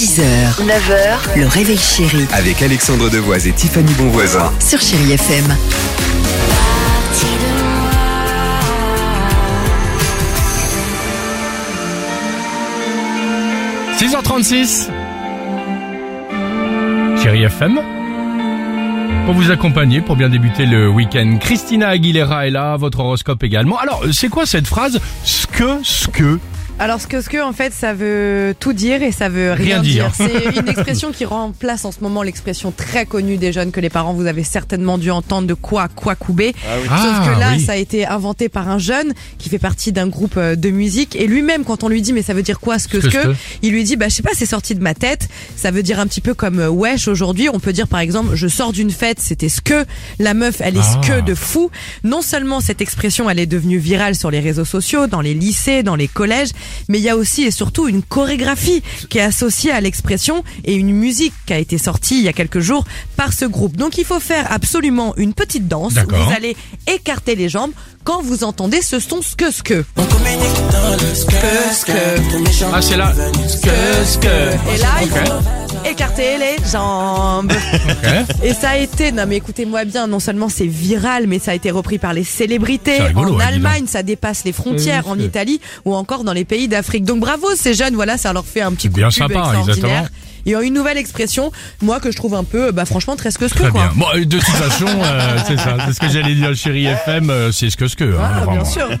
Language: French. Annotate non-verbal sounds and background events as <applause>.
6h, 9h, le réveil chéri Avec Alexandre Devoise et Tiffany Bonvoisin. sur Chérie FM. 6h36 Chérie FM pour vous accompagner, pour bien débuter le week-end. Christina Aguilera est là, votre horoscope également. Alors, c'est quoi cette phrase? Ce que, ce que Alors ce que ce que en fait ça veut tout dire et ça veut rien, Rien dire. C'est <laughs> une expression qui remplace en ce moment l'expression très connue des jeunes que les parents vous avez certainement dû entendre de quoi quoi couper. Sauf Ah, que là oui. ça a été inventé par un jeune qui fait partie d'un groupe euh, de musique et lui-même quand on lui dit mais ça veut dire quoi ce que Ce que, il lui dit bah je sais pas c'est sorti de ma tête. Ça veut dire un petit peu comme euh, wesh aujourd'hui on peut dire par exemple je sors d'une fête c'était ce que la meuf elle est Ah. ce que de fou. Non seulement cette expression elle est devenue virale sur les réseaux sociaux, dans les lycées, dans les collèges, mais il y a aussi et surtout une chorégraphie qui est associée à l'expression et une musique qui a été sortie il y a quelques jours par ce groupe. Donc il faut faire absolument une petite danse. Vous allez écarter les jambes quand vous entendez ce son ce que ce que. Ah, c'est là. Et là, il Ok. faut écarter les jambes. Ok. Et ça a été, non mais écoutez-moi bien, non seulement c'est viral, mais ça a été repris par les célébrités. Rigolo, en ouais. Allemagne, ça dépasse les frontières, Oui, en Italie ou encore dans les pays d'Afrique. Donc bravo ces jeunes, voilà, ça leur fait un petit coup bien de pub sympa, extraordinaire. exactement. Et une nouvelle expression, moi que je trouve un peu, bah franchement très ce que ce que Très quoi. bien. Bon, de toute façon, euh, c'est ça. C'est ce que j'allais dire, chérie FM. euh, c'est ce que, ce que. hein, Ah, vraiment. bien sûr. <laughs>